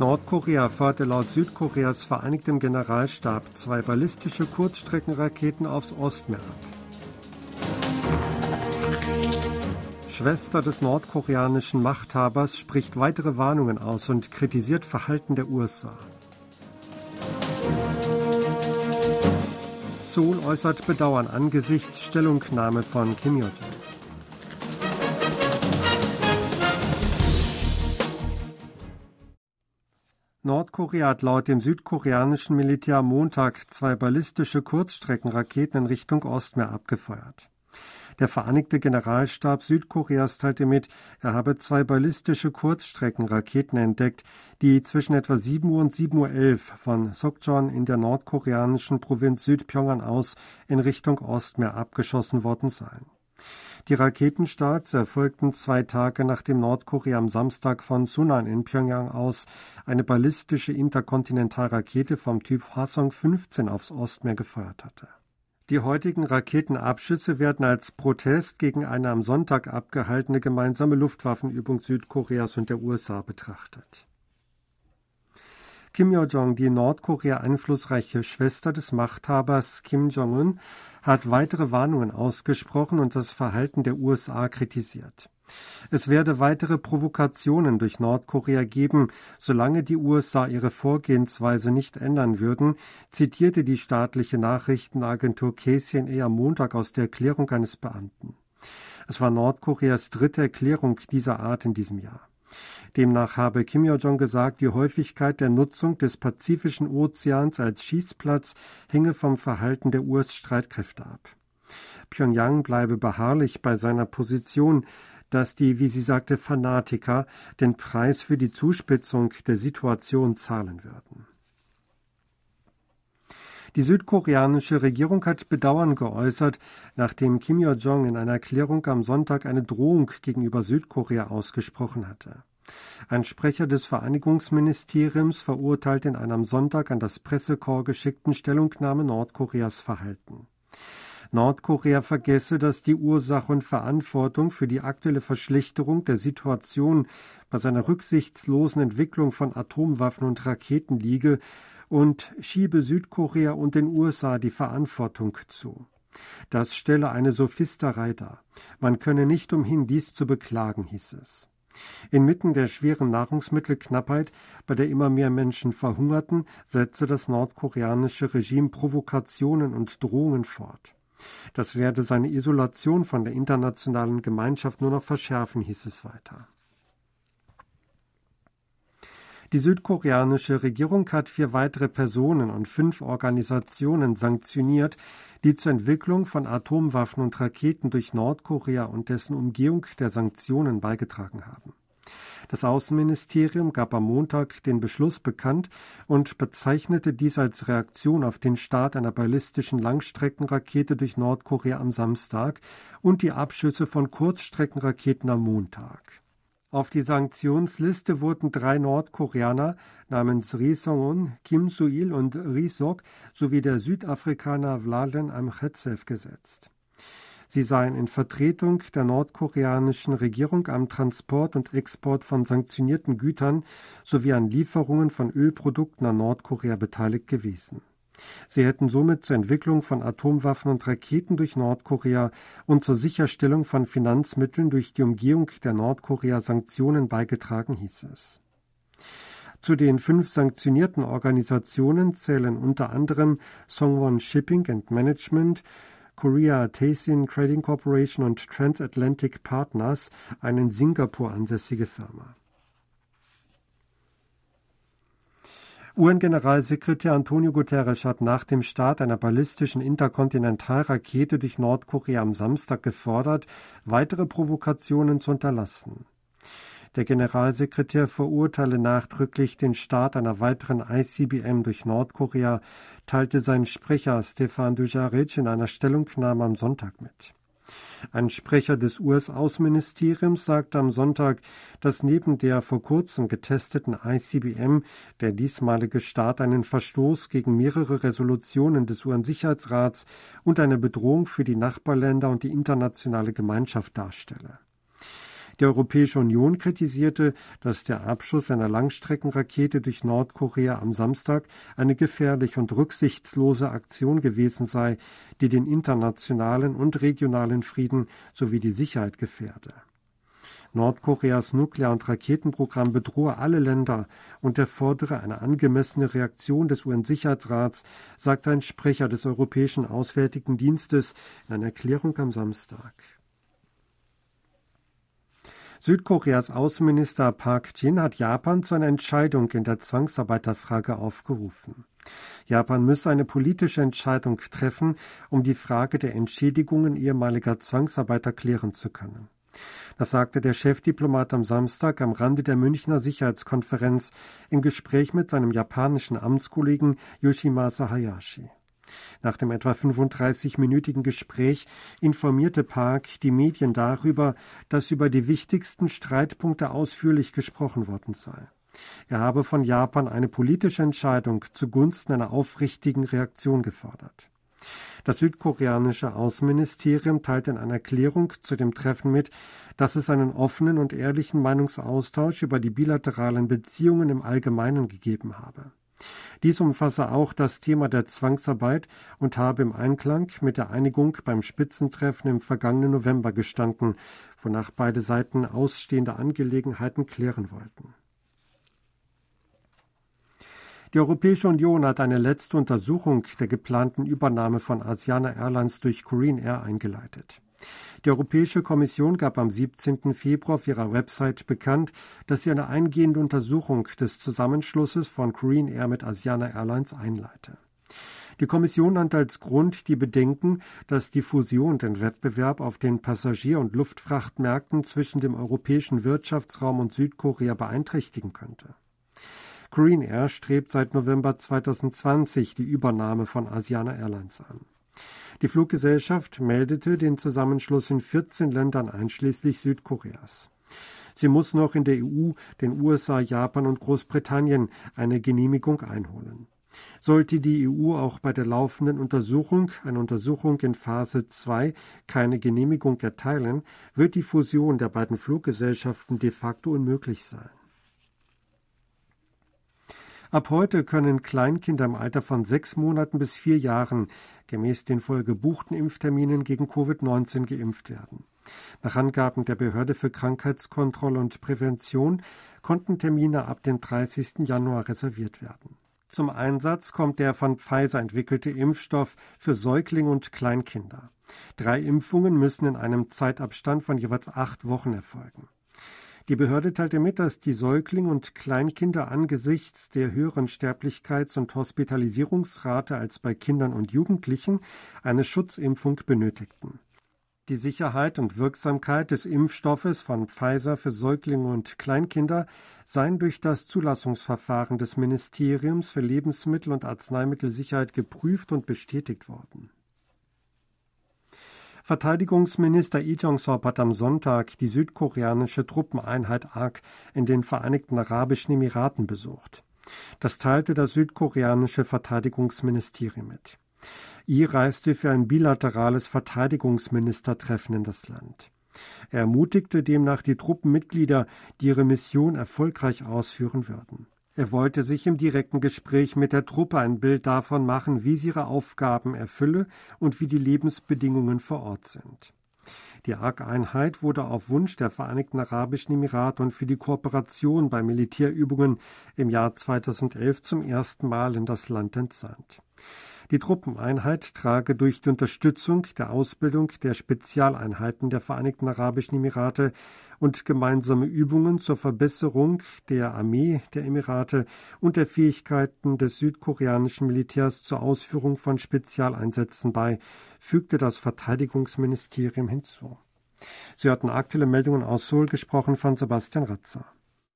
Nordkorea feuerte laut Südkoreas Vereinigtem Generalstab zwei ballistische Kurzstreckenraketen aufs Ostmeer ab. Schwester des nordkoreanischen Machthabers spricht weitere Warnungen aus und kritisiert Verhalten der USA. Seoul äußert Bedauern angesichts Stellungnahme von Kim Jong-un. Nordkorea hat laut dem südkoreanischen Militär am Montag zwei ballistische Kurzstreckenraketen in Richtung Ostmeer abgefeuert. Der Vereinigte Generalstab Südkoreas teilte mit, er habe zwei ballistische Kurzstreckenraketen entdeckt, die zwischen etwa 7 Uhr und 7.11 Uhr von Sokjeon in der nordkoreanischen Provinz Südpyongan aus in Richtung Ostmeer abgeschossen worden seien. Die Raketenstarts erfolgten zwei Tage nachdem Nordkorea am Samstag von Sunan in Pyongyang aus eine ballistische Interkontinentalrakete vom Typ Hwasong 15 aufs Ostmeer gefeuert hatte. Die heutigen Raketenabschüsse werden als Protest gegen eine am Sonntag abgehaltene gemeinsame Luftwaffenübung Südkoreas und der USA betrachtet. Kim Yo-jong, die Nordkorea einflussreiche Schwester des Machthabers Kim Jong-un, hat weitere Warnungen ausgesprochen und das Verhalten der USA kritisiert. Es werde weitere Provokationen durch Nordkorea geben, solange die USA ihre Vorgehensweise nicht ändern würden, zitierte die staatliche Nachrichtenagentur KCNA am Montag aus der Erklärung eines Beamten. Es war Nordkoreas dritte Erklärung dieser Art in diesem Jahr. Demnach habe Kim Yo-jong gesagt, die Häufigkeit der Nutzung des Pazifischen Ozeans als Schießplatz hänge vom Verhalten der US-Streitkräfte ab. Pyongyang bleibe beharrlich bei seiner Position, dass die, wie sie sagte, Fanatiker den Preis für die Zuspitzung der Situation zahlen würden. Die südkoreanische Regierung hat Bedauern geäußert, nachdem Kim Yo-jong in einer Erklärung am Sonntag eine Drohung gegenüber Südkorea ausgesprochen hatte. Ein Sprecher des Vereinigungsministeriums verurteilt in einer am Sonntag an das Pressekorps geschickten Stellungnahme Nordkoreas Verhalten. Nordkorea vergesse, dass die Ursache und Verantwortung für die aktuelle Verschlechterung der Situation bei seiner rücksichtslosen Entwicklung von Atomwaffen und Raketen liege und schiebe Südkorea und den USA die Verantwortung zu. Das stelle eine Sophisterei dar. Man könne nicht umhin, dies zu beklagen, hieß es. Inmitten der schweren Nahrungsmittelknappheit, bei der immer mehr Menschen verhungerten, setzte das nordkoreanische Regime Provokationen und Drohungen fort. Das werde seine Isolation von der internationalen Gemeinschaft nur noch verschärfen, hieß es weiter. Die südkoreanische Regierung hat vier weitere Personen und fünf Organisationen sanktioniert, die zur Entwicklung von Atomwaffen und Raketen durch Nordkorea und dessen Umgehung der Sanktionen beigetragen haben. Das Außenministerium gab am Montag den Beschluss bekannt und bezeichnete dies als Reaktion auf den Start einer ballistischen Langstreckenrakete durch Nordkorea am Samstag und die Abschüsse von Kurzstreckenraketen am Montag. Auf die Sanktionsliste wurden drei Nordkoreaner namens Ri Song-un, Kim Soo-il und Ri Sok sowie der Südafrikaner Vladen Amchetsev gesetzt. Sie seien in Vertretung der nordkoreanischen Regierung am Transport und Export von sanktionierten Gütern sowie an Lieferungen von Ölprodukten an Nordkorea beteiligt gewesen. Sie hätten somit zur Entwicklung von Atomwaffen und Raketen durch Nordkorea und zur Sicherstellung von Finanzmitteln durch die Umgehung der Nordkorea-Sanktionen beigetragen, hieß es. Zu den fünf sanktionierten Organisationen zählen unter anderem Songwon Shipping and Management, Korea Tasin Trading Corporation und Transatlantic Partners, eine in Singapur ansässige Firma. UN-Generalsekretär Antonio Guterres hat nach dem Start einer ballistischen Interkontinentalrakete durch Nordkorea am Samstag gefordert, weitere Provokationen zu unterlassen. Der Generalsekretär verurteile nachdrücklich den Start einer weiteren ICBM durch Nordkorea, teilte sein Sprecher Stefan Dujaric in einer Stellungnahme am Sonntag mit. Ein Sprecher des US-Außenministeriums sagte am Sonntag, dass neben der vor kurzem getesteten ICBM der diesmalige Start einen Verstoß gegen mehrere Resolutionen des UN-Sicherheitsrats und eine Bedrohung für die Nachbarländer und die internationale Gemeinschaft darstelle. Die Europäische Union kritisierte, dass der Abschuss einer Langstreckenrakete durch Nordkorea am Samstag eine gefährliche und rücksichtslose Aktion gewesen sei, die den internationalen und regionalen Frieden sowie die Sicherheit gefährde. Nordkoreas Nuklear- und Raketenprogramm bedrohe alle Länder und er fordere eine angemessene Reaktion des UN-Sicherheitsrats, sagte ein Sprecher des Europäischen Auswärtigen Dienstes in einer Erklärung am Samstag. Südkoreas Außenminister Park Jin hat Japan zu einer Entscheidung in der Zwangsarbeiterfrage aufgerufen. Japan müsse eine politische Entscheidung treffen, um die Frage der Entschädigungen ehemaliger Zwangsarbeiter klären zu können. Das sagte der Chefdiplomat am Samstag am Rande der Münchner Sicherheitskonferenz im Gespräch mit seinem japanischen Amtskollegen Yoshimasa Hayashi. Nach dem etwa 35-minütigen Gespräch informierte Park die Medien darüber, dass über die wichtigsten Streitpunkte ausführlich gesprochen worden sei. Er habe von Japan eine politische Entscheidung zugunsten einer aufrichtigen Reaktion gefordert. Das südkoreanische Außenministerium teilte in einer Erklärung zu dem Treffen mit, dass es einen offenen und ehrlichen Meinungsaustausch über die bilateralen Beziehungen im Allgemeinen gegeben habe. Dies umfasse auch das Thema der Zwangsarbeit und habe im Einklang mit der Einigung beim Spitzentreffen im vergangenen November gestanden, wonach beide Seiten ausstehende Angelegenheiten klären wollten. Die Europäische Union hat eine letzte Untersuchung der geplanten Übernahme von Asiana Airlines durch Korean Air eingeleitet. Die Europäische Kommission gab am 17. Februar auf ihrer Website bekannt, dass sie eine eingehende Untersuchung des Zusammenschlusses von Korean Air mit Asiana Airlines einleite. Die Kommission nannte als Grund die Bedenken, dass die Fusion den Wettbewerb auf den Passagier- und Luftfrachtmärkten zwischen dem europäischen Wirtschaftsraum und Südkorea beeinträchtigen könnte. Green Air strebt seit November 2020 die Übernahme von Asiana Airlines an. Die Fluggesellschaft meldete den Zusammenschluss in 14 Ländern einschließlich Südkoreas. Sie muss noch in der EU, den USA, Japan und Großbritannien eine Genehmigung einholen. Sollte die EU auch bei der laufenden Untersuchung, einer Untersuchung in Phase 2, keine Genehmigung erteilen, wird die Fusion der beiden Fluggesellschaften de facto unmöglich sein. Ab heute können Kleinkinder im Alter von sechs Monaten bis vier Jahren gemäß den vorher gebuchten Impfterminen gegen Covid-19 geimpft werden. Nach Angaben der Behörde für Krankheitskontrolle und Prävention konnten Termine ab dem 30. Januar reserviert werden. Zum Einsatz kommt der von Pfizer entwickelte Impfstoff für Säuglinge und Kleinkinder. Drei Impfungen müssen in einem Zeitabstand von jeweils acht Wochen erfolgen. Die Behörde teilte mit, dass die Säuglinge und Kleinkinder angesichts der höheren Sterblichkeits- und Hospitalisierungsrate als bei Kindern und Jugendlichen eine Schutzimpfung benötigten. Die Sicherheit und Wirksamkeit des Impfstoffes von Pfizer für Säuglinge und Kleinkinder seien durch das Zulassungsverfahren des Ministeriums für Lebensmittel- und Arzneimittelsicherheit geprüft und bestätigt worden. Verteidigungsminister Lee Jong-sop hat am Sonntag die südkoreanische Truppeneinheit ARK in den Vereinigten Arabischen Emiraten besucht. Das teilte das südkoreanische Verteidigungsministerium mit. Lee reiste für ein bilaterales Verteidigungsministertreffen in das Land. Er ermutigte demnach die Truppenmitglieder, die ihre Mission erfolgreich ausführen würden. Er wollte sich im direkten Gespräch mit der Truppe ein Bild davon machen, wie sie ihre Aufgaben erfülle und wie die Lebensbedingungen vor Ort sind. Die ARC-Einheit wurde auf Wunsch der Vereinigten Arabischen Emirate und für die Kooperation bei Militärübungen im Jahr 2011 zum ersten Mal in das Land entsandt. Die Truppeneinheit trage durch die Unterstützung der Ausbildung der Spezialeinheiten der Vereinigten Arabischen Emirate und gemeinsame Übungen zur Verbesserung der Armee der Emirate und der Fähigkeiten des südkoreanischen Militärs zur Ausführung von Spezialeinsätzen bei, fügte das Verteidigungsministerium hinzu. Sie hatten aktuelle Meldungen aus Seoul gesprochen von Sebastian Ratzer.